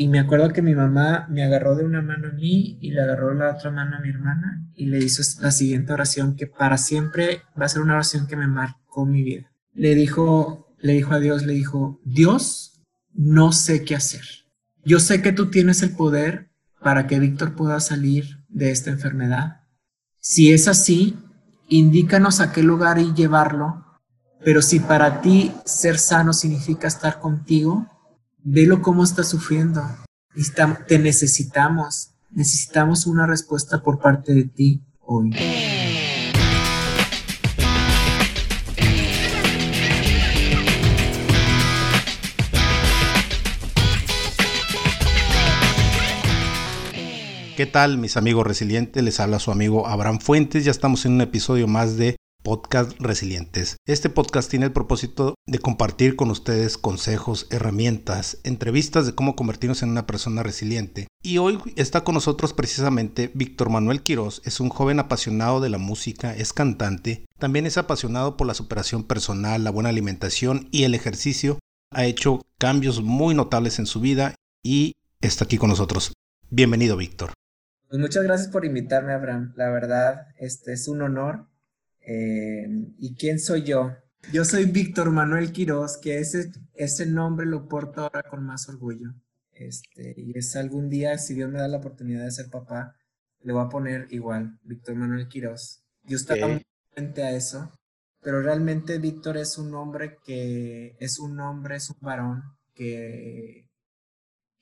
Y me acuerdo que mi mamá me agarró de una mano a mí y le agarró la otra mano a mi hermana y le hizo la siguiente oración que para siempre va a ser una oración que me marcó mi vida. Le dijo, le dijo a Dios, le dijo, Dios, no sé qué hacer. Yo sé que tú tienes el poder para que Víctor pueda salir de esta enfermedad. Si es así, indícanos a qué lugar y llevarlo, pero si para ti ser sano significa estar contigo, velo cómo está sufriendo. Te necesitamos, necesitamos una respuesta por parte de ti hoy. ¿Qué tal mis amigos resilientes? Les habla su amigo Abraham Fuentes. Ya estamos en un episodio más de Podcast Resilientes. Este podcast tiene el propósito de compartir con ustedes consejos, herramientas, entrevistas de cómo convertirnos en una persona resiliente. Y hoy está con nosotros precisamente Víctor Manuel Quiroz. Es un joven apasionado de la música, es cantante, también es apasionado por la superación personal, la buena alimentación y el ejercicio. Ha hecho cambios muy notables en su vida y está aquí con nosotros. Bienvenido, Víctor. Pues muchas gracias por invitarme, Abraham. La verdad, este es un honor. Eh, ¿Y quién soy yo? Yo soy Víctor Manuel Quiroz, que ese, ese nombre lo porto ahora con más orgullo. Este, y es algún día, si Dios me da la oportunidad de ser papá, le voy a poner igual, Víctor Manuel Quiroz. Yo estaba muy frente a eso, pero realmente Víctor es un hombre que es un hombre, es un varón que,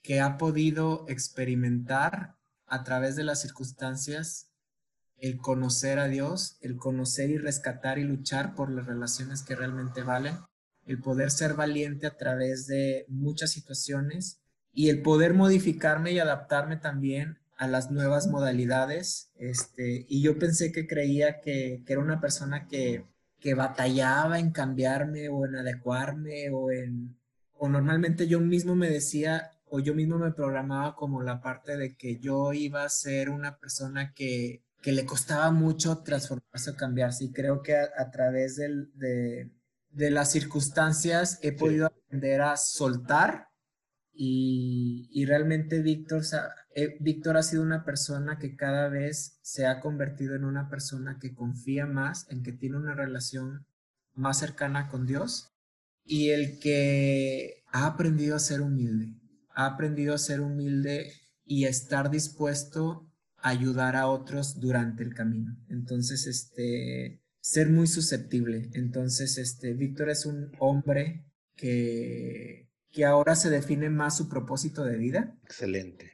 que ha podido experimentar a través de las circunstancias el conocer a Dios, el conocer y rescatar y luchar por las relaciones que realmente valen, el poder ser valiente a través de muchas situaciones y el poder modificarme y adaptarme también a las nuevas modalidades. Este, y yo pensé que creía que, que era una persona que, que batallaba en cambiarme o en adecuarme o en... O normalmente yo mismo me decía, o yo mismo me programaba como la parte de que yo iba a ser una persona que, que le costaba mucho transformarse o cambiarse. Y creo que a, través del, de, de, las circunstancias he podido aprender a soltar. Y, y realmente Víctor, eh, Víctor ha sido una persona que cada vez se ha convertido en una persona que confía más, en que tiene una relación más cercana con Dios y el que ha aprendido a ser humilde ha aprendido a ser humilde y a estar dispuesto ayudar a otros durante el camino. Entonces, este, ser muy susceptible. Entonces, este, Víctor es un hombre que, que ahora se define más su propósito de vida. Excelente.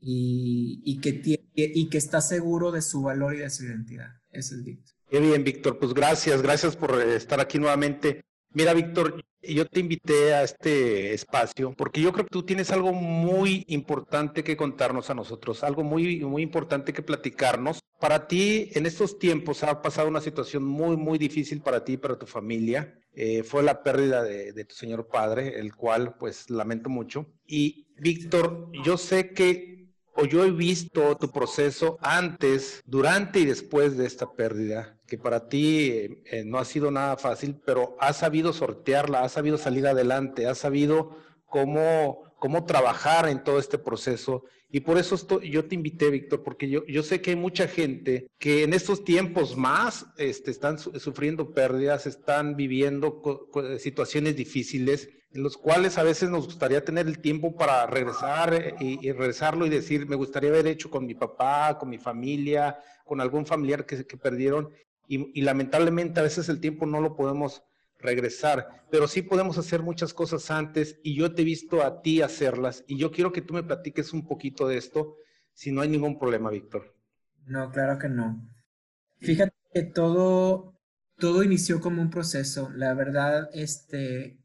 Y, y, que tiene, y que está seguro de su valor y de su identidad. Ese es Víctor. Qué bien, Víctor. Pues gracias, gracias por estar aquí nuevamente. Mira, Víctor, yo te invité a este espacio porque yo creo que tú tienes algo muy importante que contarnos a nosotros, algo muy, muy importante que platicarnos. Para ti, en estos tiempos ha pasado una situación muy, muy difícil para ti y para tu familia. Eh, fue la pérdida de, de tu señor padre, el cual pues lamento mucho. Y Víctor, yo sé que o yo he visto tu proceso antes, durante y después de esta pérdida que para ti eh, no ha sido nada fácil, pero has sabido sortearla, has sabido salir adelante, has sabido cómo, cómo trabajar en todo este proceso. Y por eso yo te invité, Víctor, porque yo, yo sé que hay mucha gente que en estos tiempos más este, están sufriendo pérdidas, están viviendo situaciones difíciles, los cuales a veces nos gustaría tener el tiempo para regresar eh, y, regresarlo y decir, me gustaría haber hecho con mi papá, con mi familia, con algún familiar que, que perdieron y, lamentablemente a veces el tiempo no lo podemos regresar, pero sí podemos hacer muchas cosas antes y yo te he visto a ti hacerlas y yo quiero que tú me platiques un poquito de esto, si no hay ningún problema, Víctor. No, claro que no. Fíjate que todo, todo inició como un proceso. La verdad, este,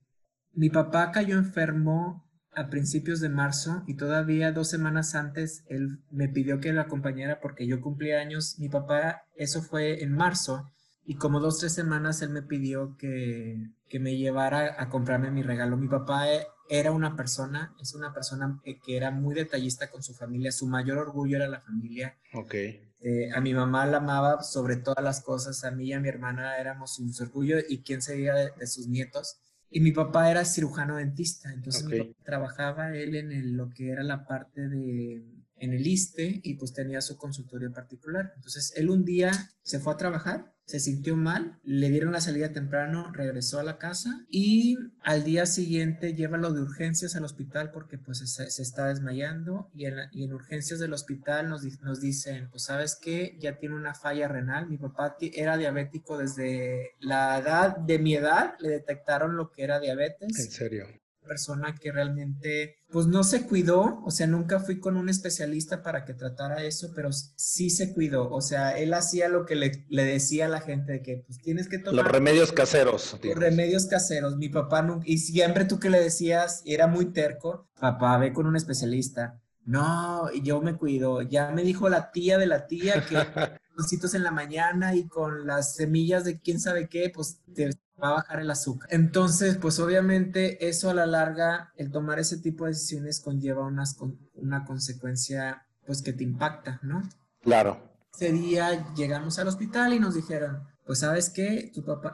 mi papá cayó enfermo a principios de marzo y todavía dos semanas antes él me pidió que lo acompañara porque yo cumplía años. Mi papá, eso fue en marzo y como dos, tres semanas él me pidió que, que me llevara a comprarme mi regalo. Mi papá era una persona, es una persona que era muy detallista con su familia, su mayor orgullo era la familia. Ok. Eh, a mi mamá la amaba sobre todas las cosas, a mí y a mi hermana éramos su orgullo y quién sería de, de sus nietos. Y mi papá era cirujano dentista, entonces trabajaba él en lo que era la parte de en el ISTE y pues tenía su consultorio particular. Entonces él un día se fue a trabajar, se sintió mal, le dieron la salida temprano, regresó a la casa y al día siguiente llévalo de urgencias al hospital porque pues se, está desmayando y en, urgencias del hospital nos, nos dicen, pues sabes que ya tiene una falla renal, mi papá era diabético desde la edad de mi edad, le detectaron lo que era diabetes. ¿En serio? Persona que realmente pues no se cuidó, o sea, nunca fui con un especialista para que tratara eso, pero sí se cuidó, o sea, él hacía lo que le, decía a la gente de que pues tienes que tomar... Los remedios caseros. Los remedios caseros, mi papá nunca, y siempre tú que le decías, era muy terco, papá, ve con un especialista. No, yo me cuido, ya me dijo la tía de la tía que cositos en la mañana y con las semillas de quién sabe qué, pues te va a bajar el azúcar. Entonces, pues obviamente eso a la larga, el tomar ese tipo de decisiones conlleva unas, una consecuencia pues que te impacta, ¿no? Claro. Ese día llegamos al hospital y nos dijeron, pues sabes qué, tu papá,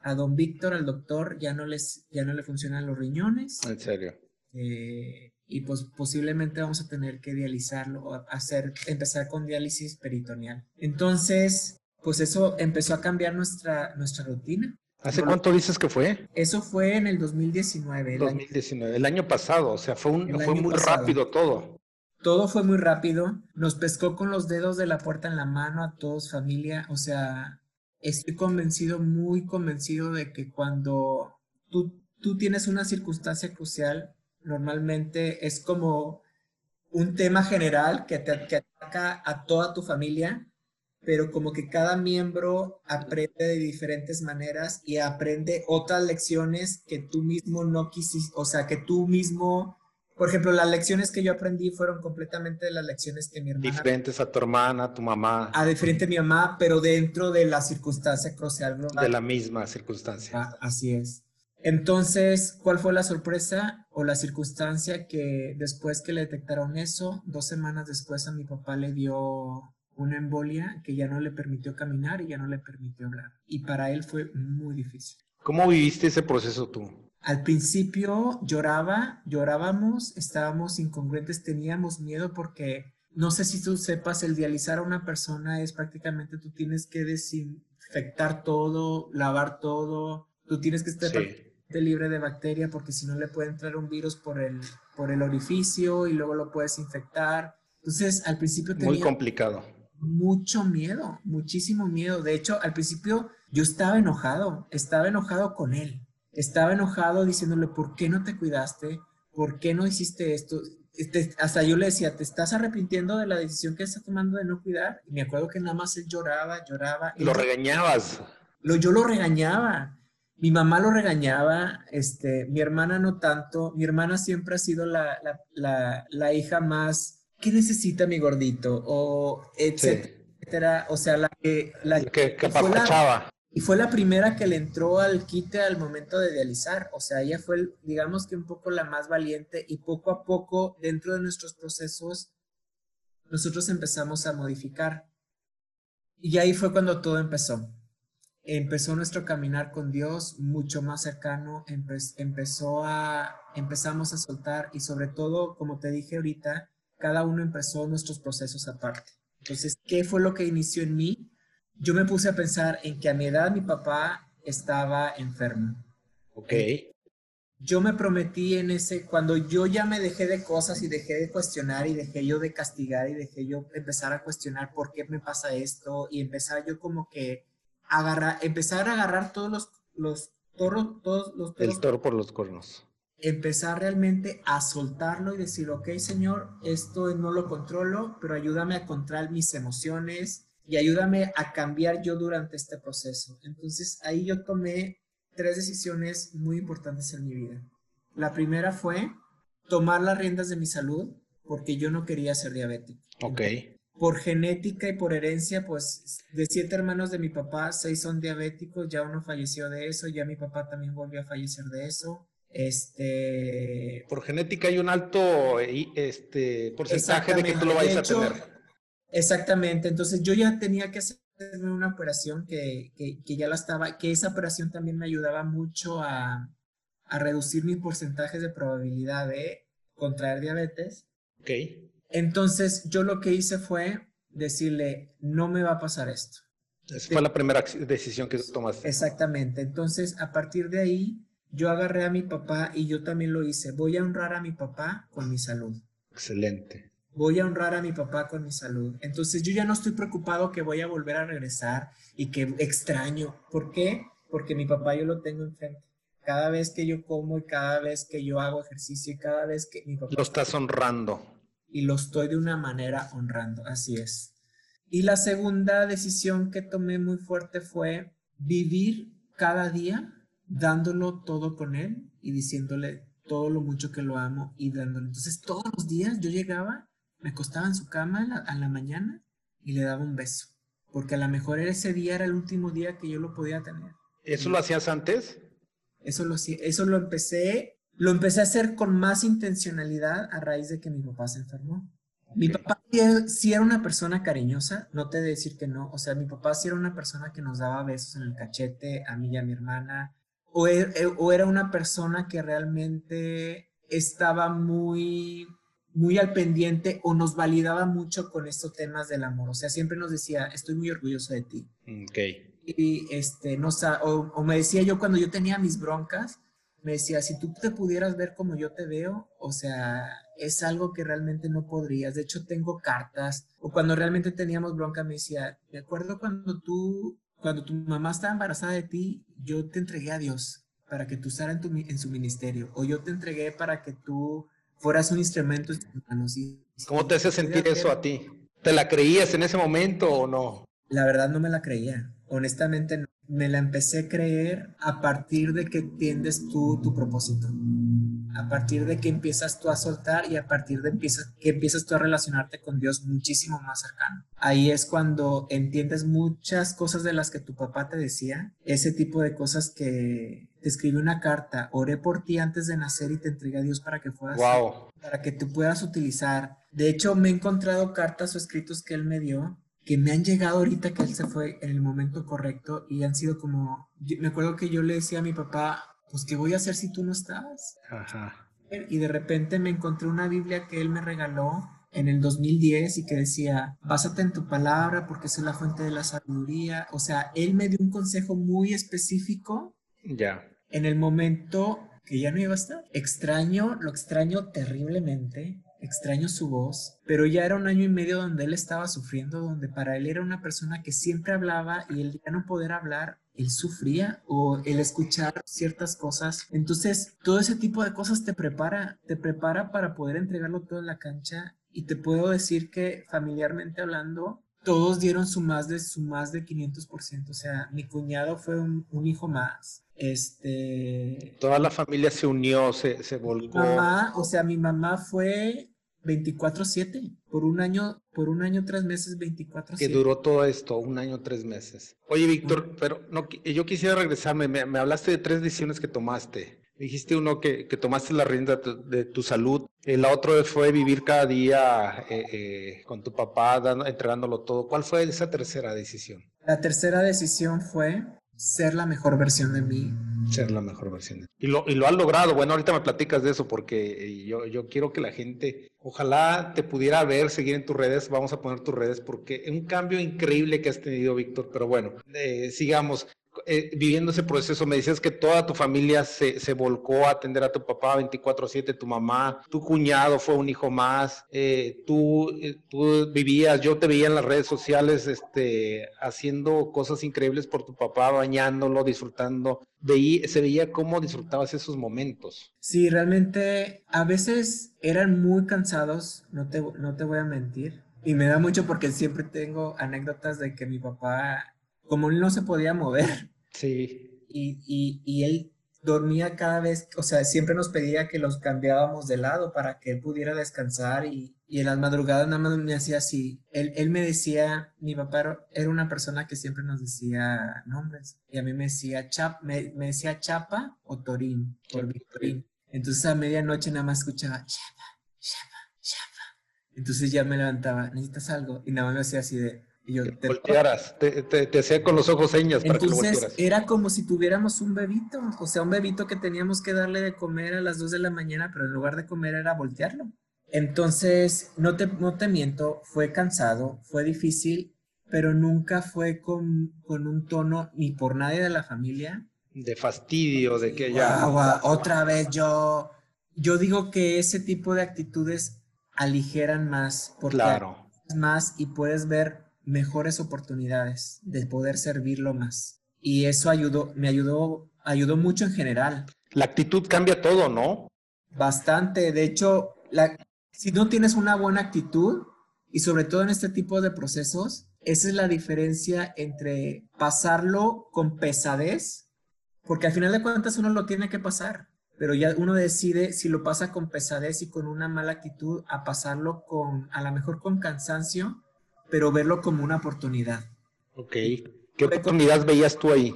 a, don Víctor, al doctor, ya no, les, ya no le funcionan los riñones. En serio. Eh, y pues posiblemente vamos a tener que dializarlo o hacer, empezar con diálisis peritoneal. Entonces, pues eso empezó a cambiar nuestra, nuestra rutina. ¿Hace cuánto dices que fue? Eso fue en el 2019. 2019, el año pasado, o sea, fue, un, fue muy rápido todo. Todo fue muy rápido, nos pescó con los dedos de la puerta en la mano a todos, familia, o sea, estoy convencido, muy convencido de que cuando tú, tú tienes una circunstancia crucial, normalmente es como un tema general que te que ataca a toda tu familia pero como que cada miembro aprende de diferentes maneras y aprende otras lecciones que tú mismo no quisiste, o sea, que tú mismo, por ejemplo, las lecciones que yo aprendí fueron completamente las lecciones que mi hermana... Diferentes a tu hermana, a tu mamá. A diferente a mi mamá, pero dentro de la circunstancia crucial global. De la misma circunstancia. Ah, así es. Entonces, ¿cuál fue la sorpresa o la circunstancia que después que le detectaron eso, dos semanas después a mi papá le dio una embolia que ya no le permitió caminar y ya no le permitió hablar. Y para él fue muy difícil. ¿Cómo viviste ese proceso tú? Al principio lloraba, llorábamos, estábamos incongruentes, teníamos miedo porque no sé si tú sepas, el dializar a una persona es prácticamente tú tienes que desinfectar todo, lavar todo, tú tienes que estar libre de bacteria porque si no le puede entrar un virus por el, por el orificio y luego lo puedes infectar. Entonces, al principio tenía... Muy complicado mucho miedo, muchísimo miedo. De hecho, al principio yo estaba enojado, estaba enojado con él, estaba enojado diciéndole, ¿por qué no te cuidaste? ¿Por qué no hiciste esto? Este, hasta yo le decía, ¿te estás arrepintiendo de la decisión que estás tomando de no cuidar? Y me acuerdo que nada más él lloraba, lloraba. Lo regañabas. Lo, yo lo regañaba. Mi mamá lo regañaba, este, mi hermana no tanto. Mi hermana siempre ha sido la, la, la hija más ¿qué necesita mi gordito? O etcétera. O sea, la que... La, que, que fue la, y fue la primera que le entró al quite al momento de dializar. O sea, ella fue, digamos que un poco la más valiente y poco a poco dentro de nuestros procesos nosotros empezamos a modificar. Y ahí fue cuando todo empezó. Empezó nuestro caminar con Dios mucho más cercano, empezó a, empezamos a soltar y sobre todo, como te dije ahorita, cada uno empezó nuestros procesos aparte. Entonces, ¿qué fue lo que inició en mí? Yo me puse a pensar en que a mi edad mi papá estaba enfermo. Ok. Yo me prometí en ese, cuando yo ya me dejé de cosas y dejé de cuestionar y dejé yo de castigar y dejé yo empezar a cuestionar por qué me pasa esto y empezar yo como que agarrar, empezar a agarrar todos los, los toros, todos los El toro por los cuernos empezar realmente a soltarlo y decir, ok, Señor, esto no lo controlo, pero ayúdame a controlar mis emociones y ayúdame a cambiar yo durante este proceso. Entonces ahí yo tomé tres decisiones muy importantes en mi vida. La primera fue tomar las riendas de mi salud porque yo no quería ser diabético. Ok. Por genética y por herencia, pues de siete hermanos de mi papá, seis son diabéticos, ya uno falleció de eso, ya mi papá también volvió a fallecer de eso. Este. Por genética hay un alto este, porcentaje de que tú lo vayas a tener. Exactamente. Entonces yo ya tenía que hacerme una operación que, que, ya la estaba, que esa operación también me ayudaba mucho a, a reducir mis porcentajes de probabilidad de contraer diabetes. Ok. Entonces yo lo que hice fue decirle, no me va a pasar esto. Esa fue la primera decisión que tomaste. Exactamente. Entonces, a partir de ahí, yo agarré a mi papá y yo también lo hice. Voy a honrar a mi papá con mi salud. Excelente. Voy a honrar a mi papá con mi salud. Entonces, yo ya no estoy preocupado que voy a volver a regresar y que extraño. ¿Por qué? Porque mi papá yo lo tengo enfrente. Cada vez que yo como y cada vez que yo hago ejercicio y cada vez que mi papá... Lo estás honrando. Y lo estoy de una manera honrando, así es. Y la segunda decisión que tomé muy fuerte fue vivir cada día dándolo todo con él y diciéndole todo lo mucho que lo amo y dándole. Entonces todos los días yo llegaba, me acostaba en su cama a la, mañana y le daba un beso, porque a lo mejor ese día era el último día que yo lo podía tener. ¿Eso lo hacías antes? Eso lo, eso lo empecé, lo empecé a hacer con más intencionalidad a raíz de que mi papá se enfermó. Mi papá sí era una persona cariñosa, no te de decir que no, o sea, mi papá sí era una persona que nos daba besos en el cachete a mí y a mi hermana, o, er, eh, o era una persona que realmente estaba muy, muy al pendiente o nos validaba mucho con estos temas del amor, o sea, siempre nos decía, estoy muy orgulloso de ti. Ok. Y este, no, o, o me decía yo cuando yo tenía mis broncas, me decía, si tú te pudieras ver como yo te veo, o sea, es algo que realmente no podrías. De hecho, tengo cartas. O cuando realmente teníamos bronca, me decía, de acuerdo cuando tú, cuando tu mamá estaba embarazada de ti, yo te entregué a Dios para que tú usaras en, en su ministerio. O yo te entregué para que tú fueras un instrumento en tus manos. ¿Cómo te hace sentir eso a ti? ¿Te la creías en ese momento o no? La verdad no me la creía. Honestamente no me la empecé a creer a partir de que entiendes tú tu propósito. A partir de que empiezas tú a soltar y a partir de que empiezas tú a relacionarte con Dios muchísimo más cercano. Ahí es cuando entiendes muchas cosas de las que tu papá te decía, ese tipo de cosas que te escribí una carta, oré por ti antes de nacer y te entregué a Dios para que fueras, para que tú puedas utilizar. De hecho, me he encontrado cartas o escritos que él me dio que me han llegado ahorita que él se fue en el momento correcto y han sido como, me acuerdo que yo le decía a mi papá, pues ¿qué voy a hacer si tú no estás? Ajá. Y de repente me encontré una Biblia que él me regaló en el 2010 y que decía, básate en tu palabra porque es la fuente de la sabiduría. O sea, él me dio un consejo muy específico. Ya. En el momento que ya no iba a estar. Extraño, lo extraño terriblemente extraño su voz, pero ya era un año y medio donde él estaba sufriendo, donde para él era una persona que siempre hablaba y el ya no poder hablar, él sufría o el escuchar ciertas cosas. Entonces, todo ese tipo de cosas te prepara, te prepara para poder entregarlo todo en la cancha y te puedo decir que familiarmente hablando, todos dieron su más de su más de 500%, o sea, mi cuñado fue un, hijo más. Este toda la familia se unió, se, se volcó. Mamá, o sea, mi mamá fue 24/7 por un año, por un año tres meses 24/7. Que duró todo esto, un año tres meses. Oye, Víctor, pero no, yo quisiera regresarme. Me, me hablaste de tres decisiones que tomaste. Dijiste uno que, que tomaste la rienda de, tu salud, el otro fue vivir cada día eh, eh, con tu papá, dando, entregándolo todo. ¿Cuál fue esa tercera decisión? La tercera decisión fue ser la mejor versión de mí. Ser la mejor versión de mí. Y lo, y lo has logrado. Bueno, ahorita me platicas de eso porque eh, yo, yo quiero que la gente, ojalá te pudiera ver, seguir en tus redes. Vamos a poner tus redes porque es un cambio increíble que has tenido, Víctor. Pero bueno, sigamos. Eh, viviendo ese proceso, me decías que toda tu familia se, se volcó a atender a tu papá 24/7, tu mamá, tu cuñado fue un hijo más, eh, tú, eh, tú vivías, yo te veía en las redes sociales este, haciendo cosas increíbles por tu papá, bañándolo, disfrutando. Veí, se veía cómo disfrutabas esos momentos. Sí, realmente a veces eran muy cansados, no te, no te voy a mentir. Y me da mucho porque siempre tengo anécdotas de que mi papá como él no se podía mover. Sí. Y, y, y, él dormía cada vez, o sea, siempre nos pedía que los cambiábamos de lado para que él pudiera descansar y, y en las madrugadas nada más me hacía así. Él, él me decía, mi papá era una persona que siempre nos decía nombres y a mí me decía, Chap, me, me decía Chapa o Torín, por Victorín. Entonces a medianoche nada más escuchaba Chapa, Chapa, Chapa. Entonces ya me levantaba, ¿necesitas algo? Y nada más me hacía así de, Y yo, te voltearas, te, te, hacía con los ojos señas para que lo voltearas. Era como si tuviéramos un bebito, o sea, un bebito que teníamos que darle de comer a las 2 de la mañana, pero en lugar de comer era voltearlo. Entonces, no te, no te miento, fue cansado, fue difícil, pero nunca fue con, con un tono ni por nadie de la familia. De fastidio, de que ya... otra vez yo... Yo digo que ese tipo de actitudes aligeran más, porque claro. más y puedes ver mejores oportunidades de poder servirlo más. Y eso ayudó, me ayudó, ayudó mucho en general. La actitud cambia todo, ¿no? Bastante. De hecho, la, si no tienes una buena actitud, y sobre todo en este tipo de procesos, esa es la diferencia entre pasarlo con pesadez, porque al final de cuentas uno lo tiene que pasar, pero ya uno decide si lo pasa con pesadez y con una mala actitud a pasarlo con, a lo mejor con cansancio, pero verlo como una oportunidad. Ok. ¿Qué oportunidad veías tú ahí?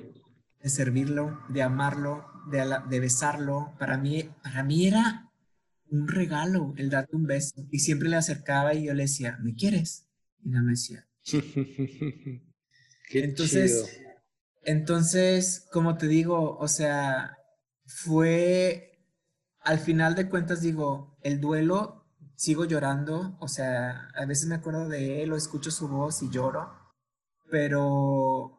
De servirlo, de amarlo, de, de besarlo. Para mí, para mí era un regalo el darte un beso. Y siempre le acercaba y yo le decía, ¿me quieres? Y no me decía. Qué entonces, entonces, como te digo, o sea, fue, al final de cuentas digo, el duelo, sigo llorando, o sea, a veces me acuerdo de él o escucho su voz y lloro, pero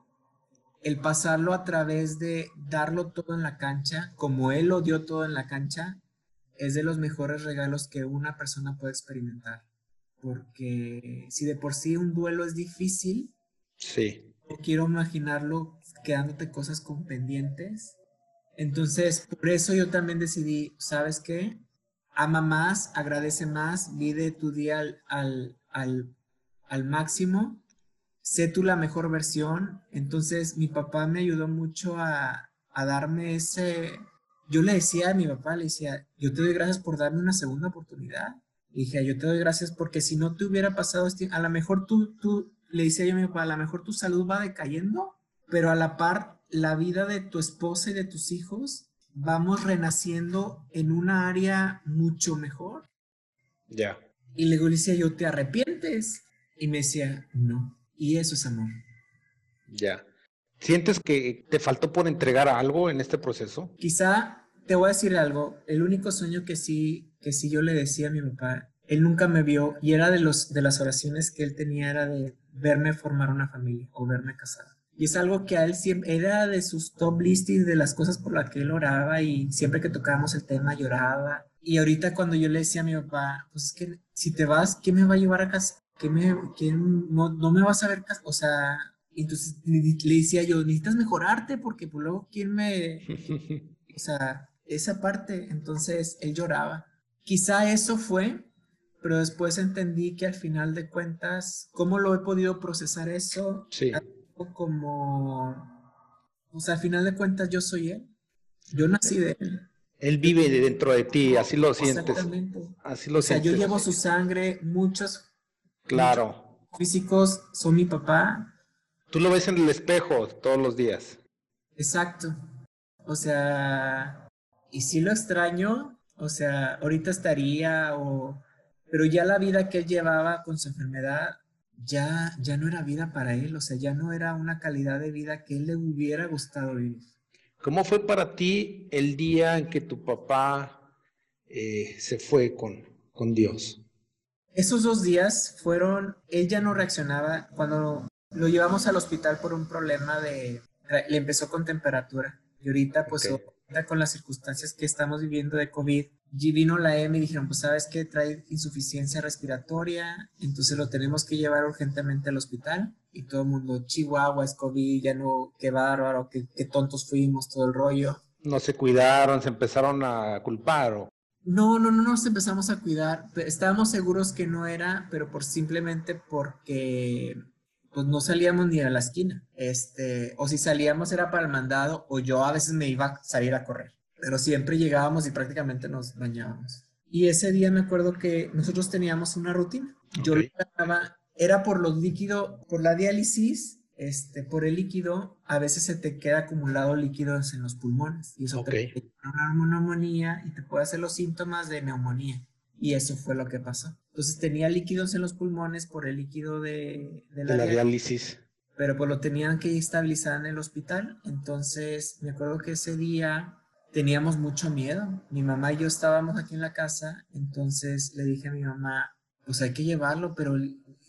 el pasarlo a través de darlo todo en la cancha, como él lo dio todo en la cancha, es de los mejores regalos que una persona puede experimentar. Porque si de por sí un duelo es difícil, sí. no quiero imaginarlo quedándote cosas con pendientes. Entonces, por eso yo también decidí, ¿sabes qué? Ama más, agradece más, vive tu día al, al, al máximo, sé tú la mejor versión. Entonces, mi papá me ayudó mucho a, a darme ese, yo le decía a mi papá, le decía, yo te doy gracias por darme una segunda oportunidad. Y dije, yo te doy gracias porque si no te hubiera pasado este, a lo mejor tú, tú, le decía yo a mi papá, a lo mejor tu salud va decayendo, pero a la par, la vida de tu esposa y de tus hijos, vamos renaciendo en una área mucho mejor. Ya. Y luego le decía yo, ¿te arrepientes? Y me decía, no. Y eso es amor. Ya. ¿Sientes que te faltó por entregar algo en este proceso? Quizá te voy a decir algo. El único sueño que sí, que sí yo le decía a mi papá, él nunca me vio y era de, los, de las oraciones que él tenía, era de verme formar una familia o verme casado. Y es algo que a él siempre era de sus top listis de las cosas por las que él oraba y siempre que tocábamos el tema lloraba. Y ahorita cuando yo le decía a mi papá, pues es que si te vas, ¿qué me va a llevar a casa? ¿Qué me, quién, no, no me vas a ver? O sea, entonces le decía yo, necesitas mejorarte porque pues luego quién me... o sea, esa parte, entonces él lloraba. Quizá eso fue, pero después entendí que al final de cuentas, ¿cómo lo he podido procesar eso? Sí. Como, o sea, al final de cuentas yo soy él. Yo nací de él. Él vive dentro de ti, así lo sientes. Exactamente. Así lo o sea, yo llevo su sangre, muchos, claro. físicos son mi papá, Tú lo ves en el espejo todos los días. Exacto. O sea, y si lo extraño, o sea, ahorita estaría o... Pero ya la vida que él llevaba con su enfermedad ya, ya no era vida para él, o sea, ya no era una calidad de vida que él le hubiera gustado vivir. ¿Cómo fue para ti el día en que tu papá eh, se fue con, con Dios? Esos dos días fueron, él ya no reaccionaba cuando lo llevamos al hospital por un problema de, le empezó con temperatura y ahorita pues con las circunstancias que estamos viviendo de COVID, vino la M y dijeron pues sabes que trae insuficiencia respiratoria, entonces lo tenemos que llevar urgentemente al hospital y todo el mundo, Chihuahua es COVID, ya no, qué bárbaro, qué, qué tontos fuimos, todo el rollo. No se cuidaron, se empezaron a culpar o... No, no, no nos empezamos a cuidar. Estábamos seguros que no era, pero por simplemente porque pues no salíamos ni a la esquina. Este, o si salíamos era para el mandado, o yo a veces me iba a salir a correr. Pero siempre llegábamos y prácticamente nos bañábamos. Y ese día me acuerdo que nosotros teníamos una rutina. Yo lo era por los líquidos, por la diálisis, este, por el líquido, a veces se te queda acumulado líquidos en los pulmones. Y eso te puede una neumonía y te puede hacer los síntomas de neumonía. y eso fue lo que pasó. Entonces tenía líquidos en los pulmones por el líquido de, la, diálisis. Pero pues lo tenían que estabilizar en el hospital. Entonces me acuerdo que ese día teníamos mucho miedo. Mi mamá y yo estábamos aquí en la casa, entonces le dije a mi mamá, pues hay que llevarlo, pero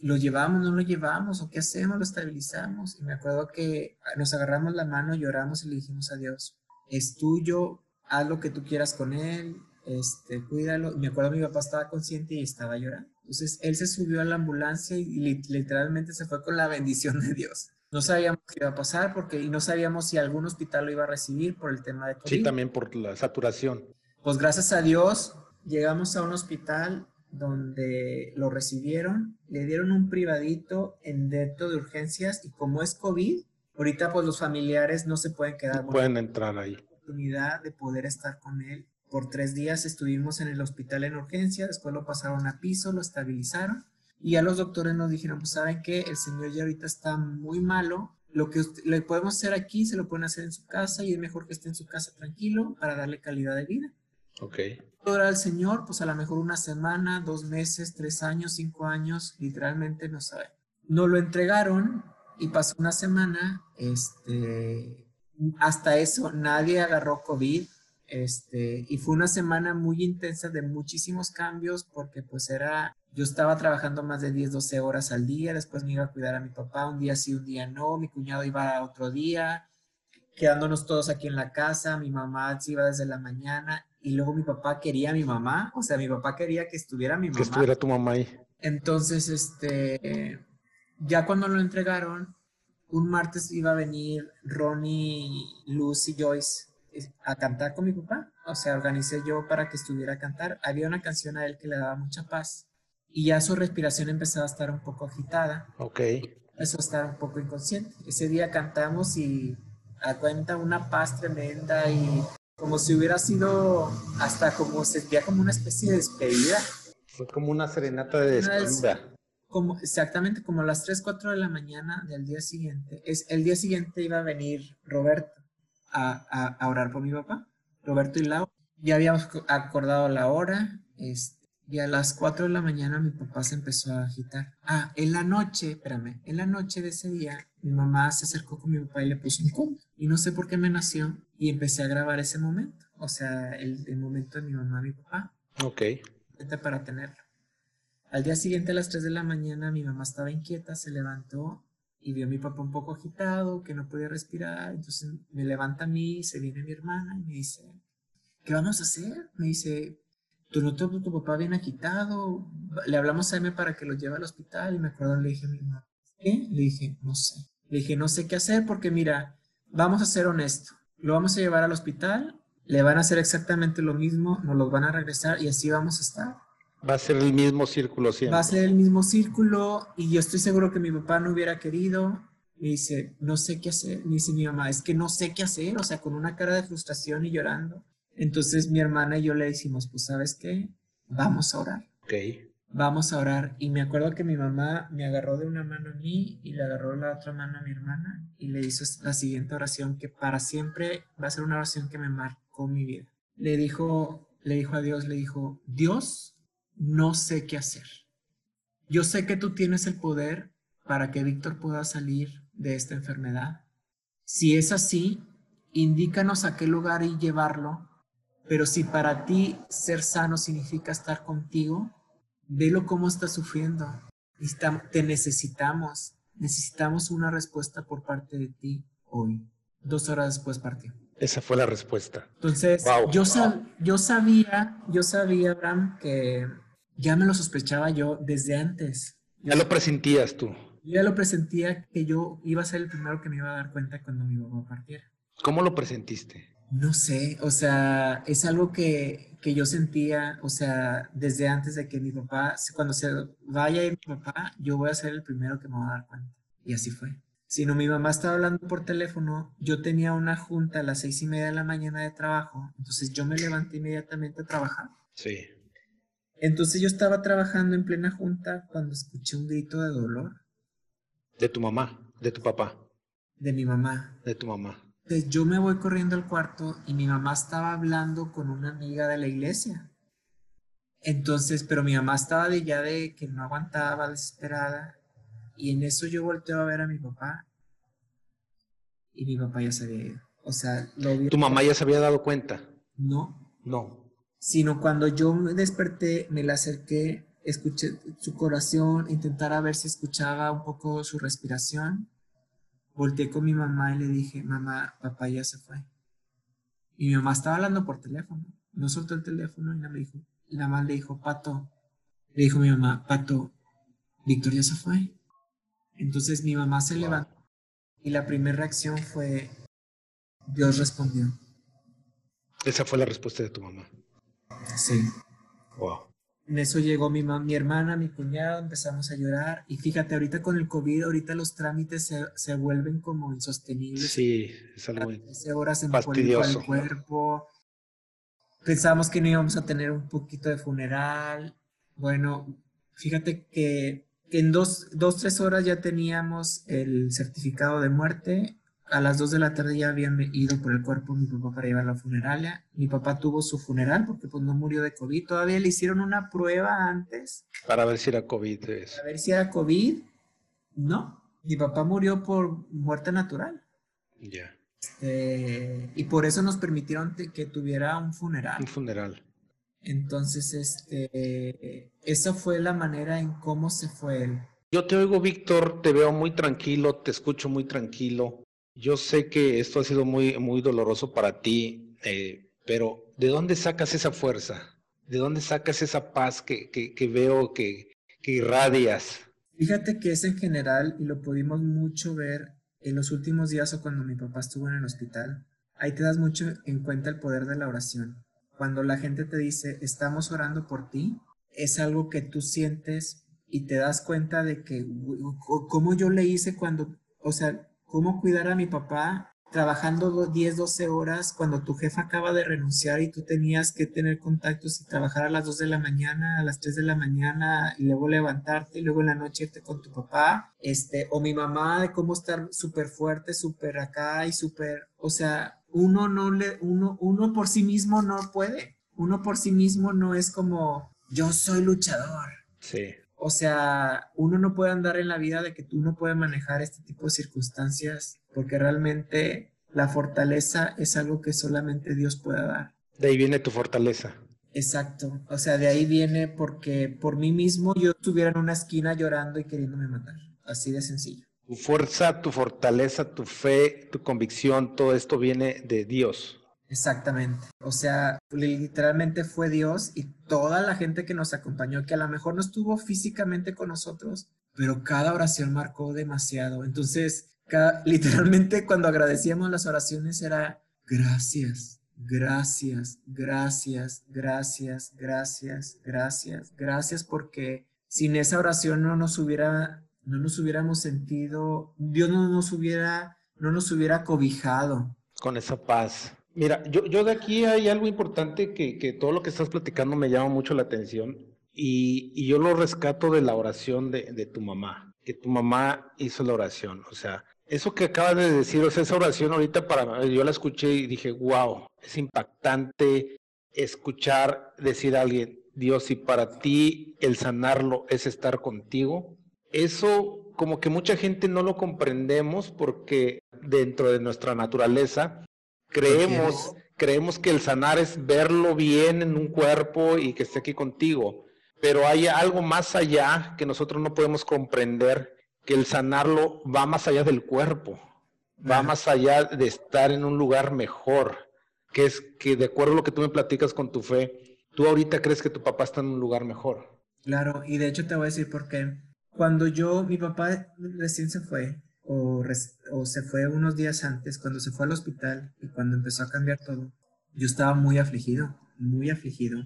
lo llevamos, no lo llevamos, o qué hacemos, lo estabilizamos. Y me acuerdo que nos agarramos la mano, lloramos y le dijimos a Dios, es tuyo, haz lo que tú quieras con él, este, cuídalo. Y me acuerdo mi papá estaba consciente y estaba llorando. Entonces él se subió a la ambulancia y literalmente se fue con la bendición de Dios. No sabíamos qué iba a pasar porque y no sabíamos si algún hospital lo iba a recibir por el tema de COVID. Sí, también por la saturación. Pues gracias a Dios llegamos a un hospital donde lo recibieron, le dieron un privadito en dentro de urgencias y como es COVID, ahorita pues los familiares no se pueden quedar. No pueden entrar ahí. oportunidad de poder estar con él por tres días estuvimos en el hospital en urgencia, después lo pasaron a piso, lo estabilizaron y ya los doctores nos dijeron, pues saben que el señor ya ahorita está muy malo, lo que le podemos hacer aquí se lo pueden hacer en su casa y es mejor que esté en su casa tranquilo para darle calidad de vida. Ok. Ahora el señor, pues a lo mejor una semana, dos meses, tres años, cinco años, literalmente no sabe. Nos lo entregaron y pasó una semana, este, hasta eso nadie agarró COVID, este, y fue una semana muy intensa de muchísimos cambios porque pues era, yo estaba trabajando más de 10, 12 horas al día, después me iba a cuidar a mi papá, un día sí, un día no, mi cuñado iba a otro día, quedándonos todos aquí en la casa, mi mamá se iba desde la mañana y luego mi papá quería a mi mamá, o sea, mi papá quería que estuviera mi mamá. Que estuviera tu mamá ahí. Entonces, este, ya cuando lo entregaron, un martes iba a venir Ronnie, Luz y Joyce a cantar con mi papá. O sea, organicé yo para que estuviera a cantar. Había una canción a él que le daba mucha paz y ya su respiración empezaba a estar un poco agitada. Ok. Eso estar un poco inconsciente. Ese día cantamos y a cuenta una paz tremenda y como si hubiera sido hasta como sentía como una especie de despedida. Fue como una serenata de despedida. Como, exactamente como a las 3, 4 de la mañana del día siguiente. Es, el día siguiente iba a venir Roberto a, orar por mi papá, Roberto y Lau. Ya habíamos acordado la hora, este, y a las 4 de la mañana mi papá se empezó a agitar. Ah, en la noche, espérame, en la noche de ese día, mi mamá se acercó con mi papá y le puso un combo. Y no sé por qué me nació y empecé a grabar ese momento. O sea, el, el momento de mi mamá y mi papá. Ok. Para tenerlo. Al día siguiente, a las 3 de la mañana, mi mamá estaba inquieta, se levantó y vio a mi papá un poco agitado, que no podía respirar, entonces me levanta a mí, se viene mi hermana y me dice, ¿qué vamos a hacer? Me dice, ¿tú no tu, tu papá bien agitado? Le hablamos a M para que lo lleve al hospital y me acuerdo, le dije a mi mamá, ¿qué? Le dije, no sé. Le dije, no sé qué hacer porque mira, vamos a ser honestos, lo vamos a llevar al hospital, le van a hacer exactamente lo mismo, nos lo van a regresar y así vamos a estar. Va a ser el mismo círculo siempre. Va a ser el mismo círculo y yo estoy seguro que mi papá no hubiera querido. Me dice, no sé qué hacer. Me dice mi mamá, es que no sé qué hacer, o sea, con una cara de frustración y llorando. Entonces mi hermana y yo le decimos, pues sabes qué, vamos a orar. Ok. Vamos a orar. Y me acuerdo que mi mamá me agarró de una mano a mí y le agarró la otra mano a mi hermana y le hizo la siguiente oración que para siempre va a ser una oración que me marcó mi vida. Le dijo, le dijo a Dios, le dijo, Dios, no sé qué hacer. Yo sé que tú tienes el poder para que Víctor pueda salir de esta enfermedad. Si es así, indícanos a qué lugar y llevarlo, pero si para ti ser sano significa estar contigo, velo cómo está sufriendo. Te necesitamos, necesitamos una respuesta por parte de ti hoy. Dos horas después partió. Esa fue la respuesta. Entonces, yo, yo sabía, yo sabía, Abraham, que ya me lo sospechaba yo desde antes. Ya lo presentías tú. ya lo presentía que yo iba a ser el primero que me iba a dar cuenta cuando mi papá partiera. ¿Cómo lo presentiste? No sé, o sea, es algo que, que yo sentía, o sea, desde antes de que mi papá, cuando se vaya mi papá, yo voy a ser el primero que me va a dar cuenta. Y así fue. Si no, mi mamá estaba hablando por teléfono, yo tenía una junta a las seis y media de la mañana de trabajo, entonces yo me levanté inmediatamente a trabajar. Sí. Entonces yo estaba trabajando en plena junta cuando escuché un grito de dolor. ¿De tu mamá? ¿De tu papá? De mi mamá. De tu mamá. Entonces yo me voy corriendo al cuarto y mi mamá estaba hablando con una amiga de la iglesia. Entonces, pero mi mamá estaba de ya de que no aguantaba, desesperada. Y en eso yo volteo a ver a mi papá. Y mi papá ya se había ido. O sea, lo vi. ¿Tu mamá ya se había dado cuenta? No. No. Sino cuando yo me desperté, me la acerqué, escuché su corazón, intentara ver si escuchaba un poco su respiración. Volteé con mi mamá y le dije, mamá, papá ya se fue. Y mi mamá estaba hablando por teléfono. No soltó el teléfono y nada me dijo, y nada más le dijo, Pato, le dijo mi mamá, Pato, Víctor ya se fue. Entonces mi mamá se levantó y la primera reacción fue, Dios respondió. Esa fue la respuesta de tu mamá. Sí. Wow. En eso llegó mi, mi hermana, mi cuñado, empezamos a llorar. Y fíjate, ahorita con el COVID, ahorita los trámites se, se vuelven como insostenibles. Sí, es algo horas en fastidioso. el cuerpo. Pensamos que no íbamos a tener un poquito de funeral. Bueno, fíjate que, que en dos, dos, tres horas ya teníamos el certificado de muerte a las 2 de la tarde ya habían ido por el cuerpo mi papá para llevar a la funeraria. Mi papá tuvo su funeral porque pues no murió de COVID. Todavía le hicieron una prueba antes. Para ver si era COVID. Para ver si era COVID. No, mi papá murió por muerte natural. Ya. Este, y por eso nos permitieron que tuviera un funeral. Un funeral. Entonces, este, esa fue la manera en cómo se fue él. Yo te oigo, Víctor, te veo muy tranquilo, te escucho muy tranquilo. Yo sé que esto ha sido muy, muy doloroso para ti, eh, pero ¿de dónde sacas esa fuerza? ¿De dónde sacas esa paz que, que, veo que, que irradias? Fíjate que es en general y lo pudimos mucho ver en los últimos días o cuando mi papá estuvo en el hospital. Ahí te das mucho en cuenta el poder de la oración. Cuando la gente te dice, estamos orando por ti, es algo que tú sientes y te das cuenta de que, como yo le hice cuando, o sea, cómo cuidar a mi papá trabajando 10, 12 horas cuando tu jefa acaba de renunciar y tú tenías que tener contactos y trabajar a las 2 de la mañana, a las 3 de la mañana y luego levantarte y luego en la noche irte con tu papá, este, o mi mamá de cómo estar súper fuerte, súper acá y súper, o sea, uno no le, uno, uno por sí mismo no puede, uno por sí mismo no es como, yo soy luchador. Sí. O sea, uno no puede andar en la vida de que tú no puedes manejar este tipo de circunstancias porque realmente la fortaleza es algo que solamente Dios puede dar. De ahí viene tu fortaleza. Exacto. O sea, de ahí viene porque por mí mismo yo estuviera en una esquina llorando y queriéndome matar. Así de sencillo. Tu fuerza, tu fortaleza, tu fe, tu convicción, todo esto viene de Dios. Exactamente. O sea, literalmente fue Dios y toda la gente que nos acompañó, que a lo mejor no estuvo físicamente con nosotros, pero cada oración marcó demasiado. Entonces, literalmente cuando agradecíamos las oraciones era gracias, gracias, gracias, gracias, gracias, gracias, gracias, porque sin esa oración no nos hubiera, no nos hubiéramos sentido, Dios no nos hubiera, no nos hubiera cobijado. Con esa paz. Mira, yo, de aquí hay algo importante que, todo lo que estás platicando me llama mucho la atención y, y yo lo rescato de la oración de, de, tu mamá, que tu mamá hizo la oración. O sea, eso que acabas de decir, o sea, esa oración ahorita para yo la escuché y dije, wow, es impactante escuchar decir a alguien, Dios, si para ti el sanarlo es estar contigo, eso como que mucha gente no lo comprendemos porque dentro de nuestra naturaleza Creemos, creemos que el sanar es verlo bien en un cuerpo y que esté aquí contigo, pero hay algo más allá que nosotros no podemos comprender, que el sanarlo va más allá del cuerpo, va más allá de estar en un lugar mejor, que es que de acuerdo a lo que tú me platicas con tu fe, tú ahorita crees que tu papá está en un lugar mejor. Claro, y de hecho te voy a decir por qué. Cuando yo, mi papá recién se fue, o, se fue unos días antes, cuando se fue al hospital y cuando empezó a cambiar todo, yo estaba muy afligido, muy afligido.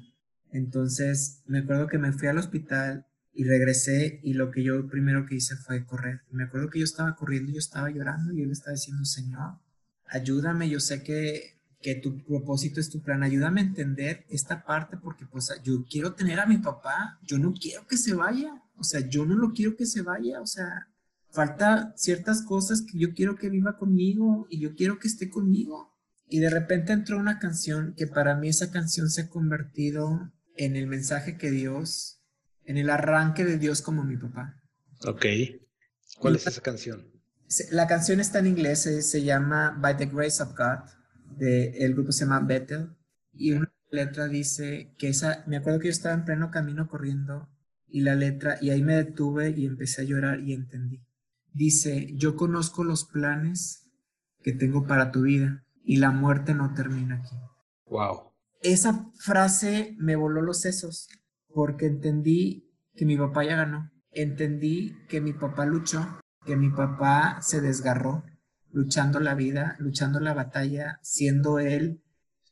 Entonces me acuerdo que me fui al hospital y regresé y lo que yo primero que hice fue correr. Me acuerdo que yo estaba corriendo, yo estaba llorando y él estaba diciendo, Señor, ayúdame, yo sé que, que tu propósito es tu plan, ayúdame a entender esta parte porque pues yo quiero tener a mi papá, yo no quiero que se vaya, o sea, yo no lo quiero que se vaya, o sea, falta ciertas cosas que yo quiero que viva conmigo y yo quiero que esté conmigo. Y de repente entró una canción que para mí esa canción se ha convertido en el mensaje que Dios, en el arranque de Dios como mi papá. Ok. ¿Cuál es esa canción? La canción está en inglés, se, llama By the Grace of God, de, el grupo se llama Bethel, y una letra dice que esa, me acuerdo que yo estaba en pleno camino corriendo y la letra, y ahí me detuve y empecé a llorar y entendí. Dice, yo conozco los planes que tengo para tu vida y la muerte no termina aquí. Wow. Esa frase me voló los sesos porque entendí que mi papá ya ganó. Entendí que mi papá luchó, que mi papá se desgarró luchando la vida, luchando la batalla, siendo él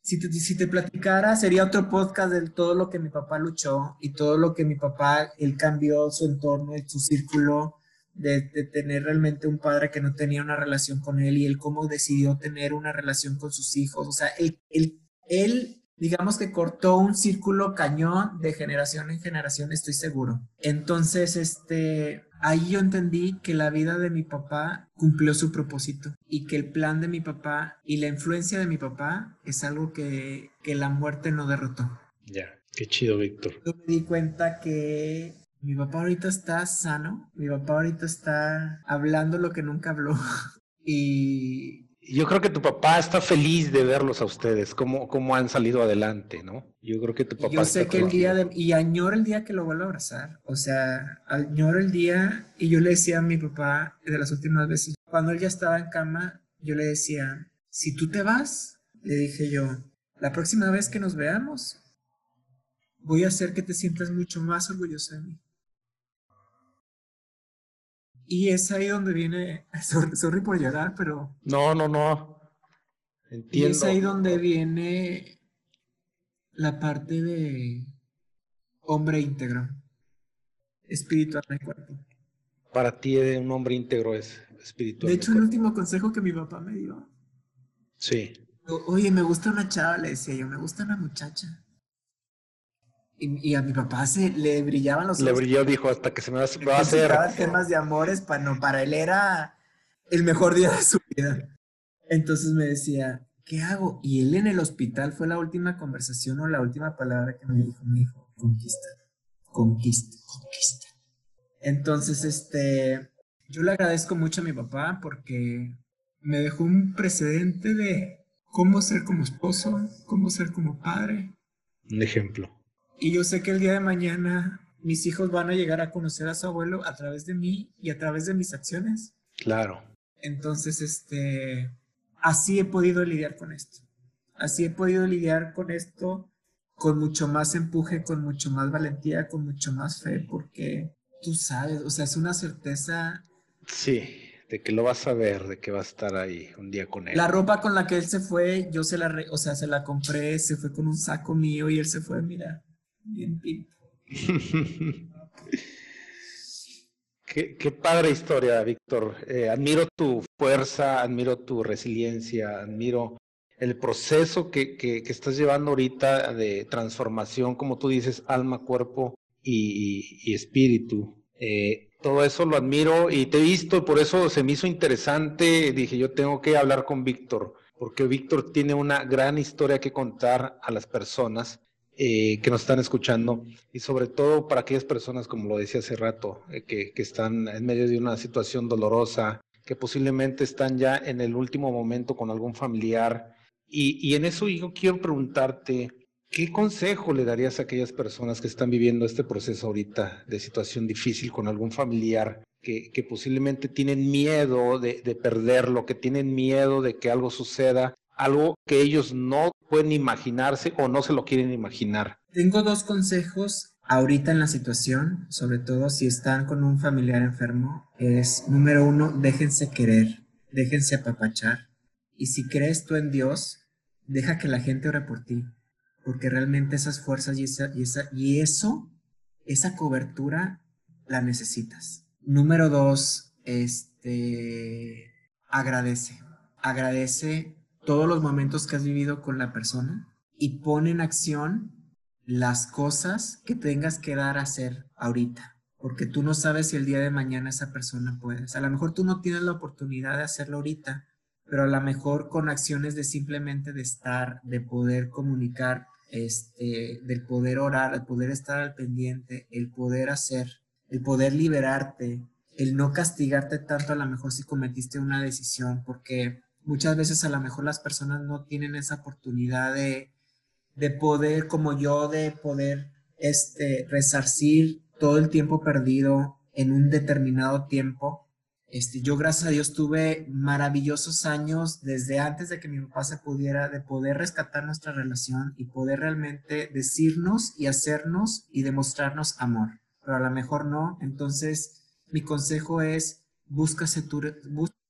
si te, si te platicara, sería otro podcast de todo lo que mi papá luchó y todo lo que mi papá, él cambió su entorno, su círculo, de, tener realmente un padre que no tenía una relación con él y él cómo decidió tener una relación con sus hijos. O sea, él, él, él digamos que cortó un círculo cañón de generación en generación, estoy seguro. Entonces, este, ahí yo entendí que la vida de mi papá cumplió su propósito y que el plan de mi papá y la influencia de mi papá es algo que, que la muerte no derrotó. Ya, qué chido, Víctor. Yo me di cuenta que mi papá ahorita está sano, mi papá ahorita está hablando lo que nunca habló y yo creo que tu papá está feliz de verlos a ustedes, cómo, cómo han salido adelante, ¿no? Yo creo que tu papá. Yo sé que el día de, y añoro el día que lo vuelvo a abrazar. O sea, añoro el día y yo le decía a mi papá de las últimas veces, cuando él ya estaba en cama, yo le decía, si tú te vas, le dije yo, la próxima vez que nos veamos, voy a hacer que te sientas mucho más orgulloso de mí. Y es ahí donde viene, sorry, por llorar, pero... No, no, no. Entiendo. Y es ahí donde viene la parte de hombre íntegro, espiritual y cuerpo. Para ti un hombre íntegro es espiritual. De hecho, el último consejo que mi papá me dio. Sí. Oye, me gusta una chava, le decía yo, me gusta una muchacha. Y, a mi papá se le brillaban los ojos. Le brilló, dijo, hasta que se me va, a hacer. temas de amores, para, no, para él era el mejor día de su vida. Entonces me decía, ¿qué hago? Y él en el hospital fue la última conversación o la última palabra que me dijo, mi hijo, conquista, conquista, conquista. Entonces, este, yo le agradezco mucho a mi papá porque me dejó un precedente de cómo ser como esposo, cómo ser como padre. Un ejemplo. Y yo sé que el día de mañana mis hijos van a llegar a conocer a su abuelo a través de mí y a través de mis acciones. Claro. Entonces, este, así he podido lidiar con esto. Así he podido lidiar con esto con mucho más empuje, con mucho más valentía, con mucho más fe, porque tú sabes, o sea, es una certeza. Sí, de que lo vas a ver, de que va a estar ahí un día con él. La ropa con la que él se fue, yo se la, o sea, se la compré, se fue con un saco mío y él se fue, mira, qué, padre historia, Víctor. Eh, admiro tu fuerza, admiro tu resiliencia, admiro el proceso que, que, estás llevando ahorita de transformación, como tú dices, alma, cuerpo y, espíritu. Eh, todo eso lo admiro y te he visto, por eso se me hizo interesante. Dije, yo tengo que hablar con Víctor, porque Víctor tiene una gran historia que contar a las personas eh, que nos están escuchando y sobre todo para aquellas personas, como lo decía hace rato, eh, que, están en medio de una situación dolorosa, que posiblemente están ya en el último momento con algún familiar. Y, en eso yo quiero preguntarte, ¿qué consejo le darías a aquellas personas que están viviendo este proceso ahorita de situación difícil con algún familiar que, posiblemente tienen miedo de, de perderlo, que tienen miedo de que algo suceda algo que ellos no pueden imaginarse o no se lo quieren imaginar. Tengo dos consejos ahorita en la situación, sobre todo si están con un familiar enfermo, es número uno, déjense querer, déjense apapachar. Y si crees tú en Dios, deja que la gente ore por ti, porque realmente esas fuerzas y, esa, y, esa, y eso, esa cobertura, la necesitas. Número dos, este, agradece, agradece todos los momentos que has vivido con la persona y pon en acción las cosas que tengas que dar a hacer ahorita, porque tú no sabes si el día de mañana esa persona puede. a lo mejor tú no tienes la oportunidad de hacerlo ahorita, pero a lo mejor con acciones de simplemente de estar, de poder comunicar, este, del poder orar, el poder estar al pendiente, el poder hacer, el poder liberarte, el no castigarte tanto a lo mejor si cometiste una decisión, porque muchas veces a lo mejor las personas no tienen esa oportunidad de, de poder, como yo, de poder este, resarcir todo el tiempo perdido en un determinado tiempo este, yo gracias a Dios tuve maravillosos años desde antes de que mi papá se pudiera, de poder rescatar nuestra relación y poder realmente decirnos y hacernos y demostrarnos amor. Pero a lo mejor no. Entonces, mi consejo es, búscase tu,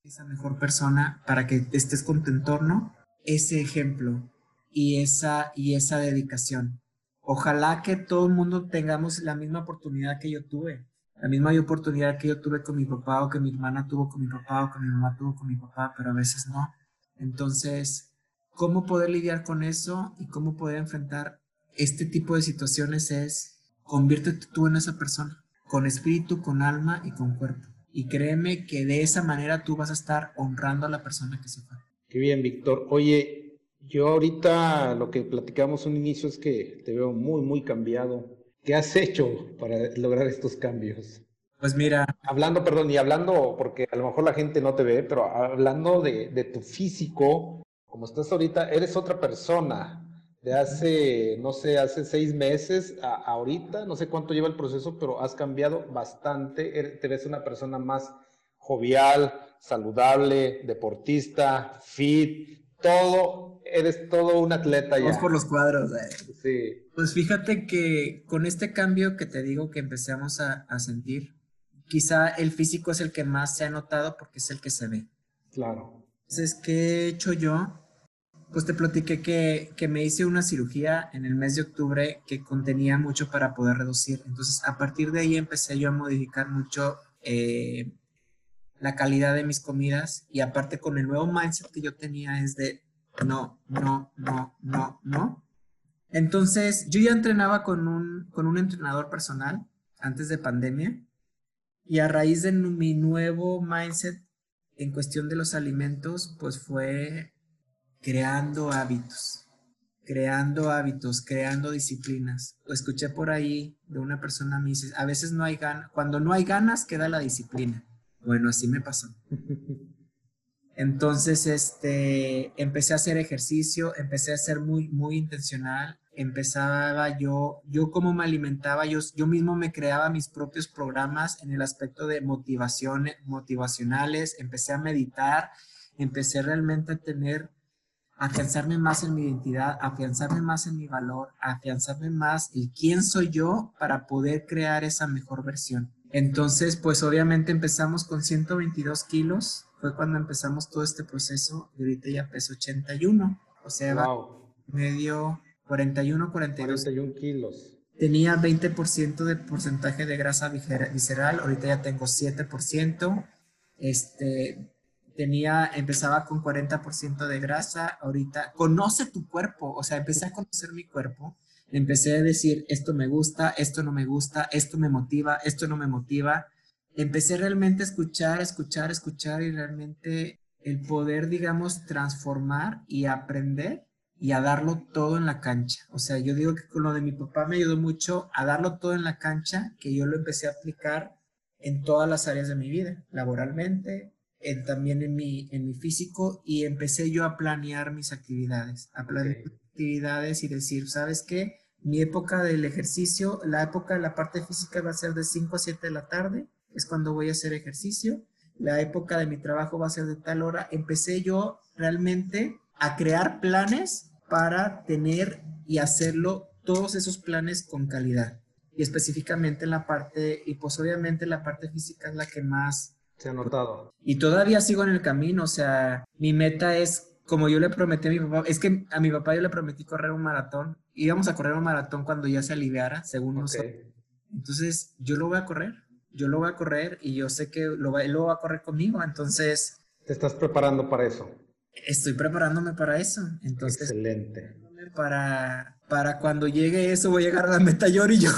esa mejor persona para que estés con tu entorno, ese ejemplo y esa, y esa dedicación. Ojalá que todo el mundo tengamos la misma oportunidad que yo tuve la misma oportunidad que yo tuve con mi papá o que mi hermana tuvo con mi papá o que mi mamá tuvo con mi papá, pero a veces no. Entonces, ¿cómo poder lidiar con eso y cómo poder enfrentar este tipo de situaciones es conviértete tú en esa persona, con espíritu, con alma y con cuerpo. Y créeme que de esa manera tú vas a estar honrando a la persona que se fue. Qué bien, Víctor. Oye, yo ahorita lo que platicamos un inicio es que te veo muy, muy cambiado ¿Qué has hecho para lograr estos cambios? Pues mira. Hablando, perdón, y hablando, porque a lo mejor la gente no te ve, pero hablando de, tu físico, como estás ahorita, eres otra persona. De hace, no sé, hace seis meses a ahorita, no sé cuánto lleva el proceso, pero has cambiado bastante. Te ves una persona más jovial, saludable, deportista, fit, todo, eres todo un atleta ya. Vamos por los cuadros. Eh. Sí. Pues fíjate que con este cambio que te digo que empezamos a, sentir, quizá el físico es el que más se ha notado porque es el que se ve. Claro. Entonces, ¿qué he hecho yo? Pues te platiqué que, que, me hice una cirugía en el mes de octubre que contenía mucho para poder reducir. Entonces, a partir de ahí empecé yo a modificar mucho eh, la calidad de mis comidas y aparte con el nuevo mindset que yo tenía es de no, no, no, no, no. Entonces yo ya entrenaba con un, con un entrenador personal antes de pandemia y a raíz de mi nuevo mindset en cuestión de los alimentos, pues fue creando hábitos, creando hábitos, creando disciplinas. Lo escuché por ahí de una persona, me dice, a veces no hay ganas, cuando no hay ganas queda la disciplina. Bueno, así me pasó. Entonces, este, empecé a hacer ejercicio, empecé a ser muy, muy intencional. Empezaba yo, yo como me alimentaba, yo, yo mismo me creaba mis propios programas en el aspecto de motivación, motivacionales. Empecé a meditar, empecé realmente a tener, afianzarme más en mi identidad, afianzarme más en mi valor, afianzarme más en quién soy yo para poder crear esa mejor versión. Entonces, pues obviamente empezamos con 122 kilos, fue cuando empezamos todo este proceso y ahorita ya peso 81, o sea, medio 41, 42. 41 kilos. Tenía 20% de porcentaje de grasa visceral, ahorita ya tengo 7%. Este, tenía, empezaba con 40% de grasa, ahorita conoce tu cuerpo, o sea, empecé a conocer mi cuerpo Empecé a decir, esto me gusta, esto no me gusta, esto me motiva, esto no me motiva. Empecé realmente a escuchar, escuchar, escuchar y realmente el poder, digamos, transformar y aprender y a darlo todo en la cancha. O sea, yo digo que con lo de mi papá me ayudó mucho a darlo todo en la cancha, que yo lo empecé a aplicar en todas las áreas de mi vida, laboralmente, en, también en mi, en mi físico, y empecé yo a planear mis actividades, a planear actividades y decir, ¿sabes qué? Mi época del ejercicio, la época de la parte física va a ser de 5 a 7 de la tarde, es cuando voy a hacer ejercicio. La época de mi trabajo va a ser de tal hora. Empecé yo realmente a crear planes para tener y hacerlo todos esos planes con calidad. Y específicamente en la parte, y pues obviamente la parte física es la que más... Se ha notado. Y todavía sigo en el camino, o sea, mi meta es como yo le prometí a mi papá, es que a mi papá yo le prometí correr un maratón. Íbamos a correr un maratón cuando ya se aliviara, según nosotros. Entonces, yo lo voy a correr, yo lo voy a correr y yo sé que lo va, él lo va a correr conmigo. Entonces. ¿Te estás preparando para eso? Estoy preparándome para eso. Entonces. Excelente. Para, para cuando llegue eso, voy a llegar a la meta yo y yo.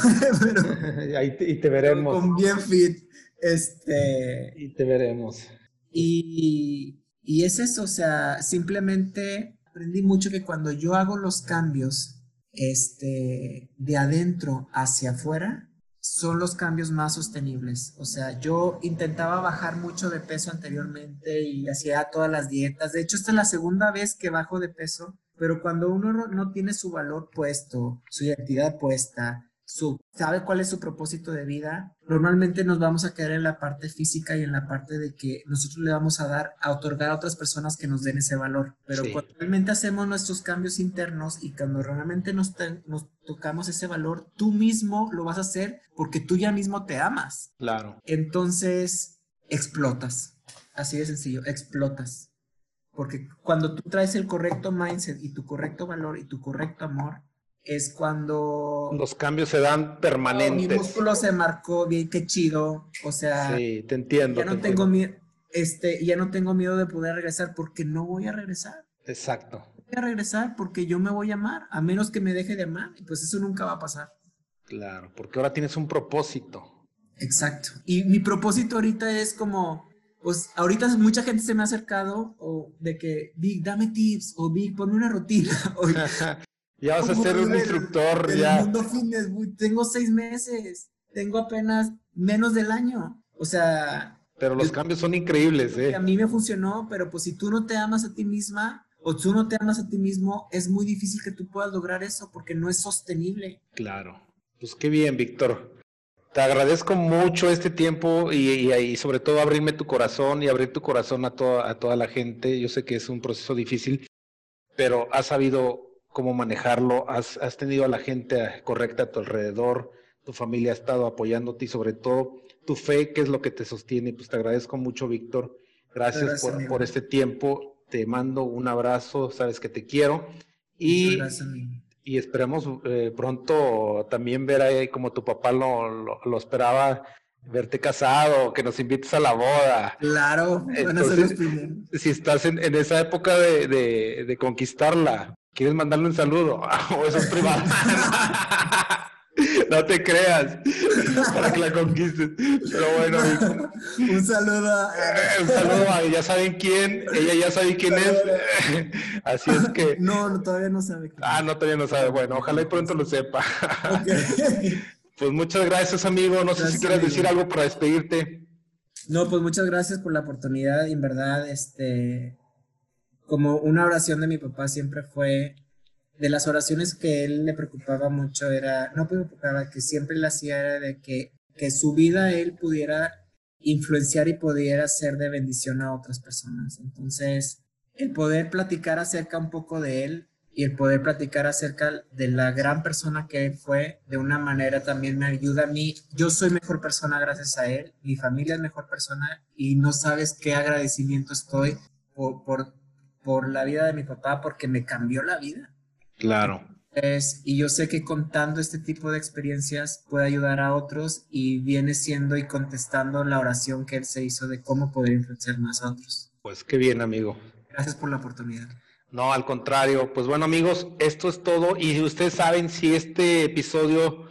Ahí y te veremos. Con bien fit. Este. Y te veremos. Y, y es eso, o sea, simplemente aprendí mucho que cuando yo hago los cambios este, de adentro hacia afuera son los cambios más sostenibles. O sea, yo intentaba bajar mucho de peso anteriormente y hacía todas las dietas. De hecho, esta es la segunda vez que bajo de peso, pero cuando uno no tiene su valor puesto, su identidad puesta, su, sabe cuál es su propósito de vida, normalmente nos vamos a quedar en la parte física y en la parte de que nosotros le vamos a dar, a otorgar a otras personas que nos den ese valor. Pero cuando realmente hacemos nuestros cambios internos y cuando realmente nos, nos tocamos ese valor, tú mismo lo vas a hacer porque tú ya mismo te amas. Claro. Entonces, explotas. Así de sencillo, explotas. Porque cuando tú traes el correcto mindset y tu correcto valor y tu correcto amor, es cuando... Los cambios se dan permanentes. mi músculo se marcó bien, qué chido. O sea... Sí, te entiendo. Ya no tengo miedo. Este, ya no tengo miedo de poder regresar porque no voy a regresar. Exacto. Voy a regresar porque yo me voy a amar, a menos que me deje de amar. Y pues eso nunca va a pasar. Claro, porque ahora tienes un propósito. Exacto. Y mi propósito ahorita es como, pues ahorita mucha gente se me ha acercado o de que, Big, dame tips, o Big, ponme una rutina. O, Ya vas a ser un instructor, ya. mundo fitness, tengo seis meses, tengo apenas menos del año. O sea. Pero los cambios son increíbles, ¿eh? A mí me funcionó, pero pues si tú no te amas a ti misma o tú no te amas a ti mismo, es muy difícil que tú puedas lograr eso porque no es sostenible. Claro. Pues qué bien, Víctor. Te agradezco mucho este tiempo y, y, sobre todo abrirme tu corazón y abrir tu corazón a toda, a toda la gente. Yo sé que es un proceso difícil, pero has sabido cómo manejarlo, has, tenido a la gente correcta a tu alrededor, tu familia ha estado apoyándote y sobre todo tu fe, que es lo que te sostiene. Pues te agradezco mucho, Víctor. Gracias, por, este tiempo. Te mando un abrazo, sabes que te quiero. Y, y esperemos eh, pronto también ver ahí como tu papá lo, lo, esperaba, verte casado, que nos invites a la boda. Claro, Si estás en, esa época de, de conquistarla, ¿Quieres mandarle un saludo? ¿O eso es privado? no te creas, para que la conquistes. Pero bueno, un saludo. Eh, un saludo a ya saben quién, ella ya sabe quién es. Así es que. No, todavía no sabe. Ah, no, todavía no sabe. Bueno, ojalá y pronto lo sepa. Pues muchas gracias, amigo. No sé si quieres decir algo para despedirte. No, pues muchas gracias por la oportunidad en verdad, este, como una oración de mi papá siempre fue, de las oraciones que él le preocupaba mucho era, no preocupaba, que siempre le hacía era de que, que su vida él pudiera influenciar y pudiera ser de bendición a otras personas. Entonces, el poder platicar acerca un poco de él y el poder platicar acerca de la gran persona que él fue, de una manera también me ayuda a mí. Yo soy mejor persona gracias a él, mi familia es mejor persona y no sabes qué agradecimiento estoy por, por por la vida de mi papá porque me cambió la vida. Claro. Es, y yo sé que contando este tipo de experiencias puede ayudar a otros y viene siendo y contestando la oración que él se hizo de cómo poder influenciar más a otros. Pues qué bien, amigo. Gracias por la oportunidad. No, al contrario. Pues bueno, amigos, esto es todo. Y ustedes saben si este episodio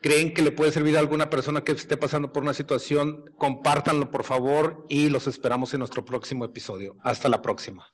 creen que le puede servir a alguna persona que esté pasando por una situación, compártanlo por favor y los esperamos en nuestro próximo episodio. Hasta la próxima.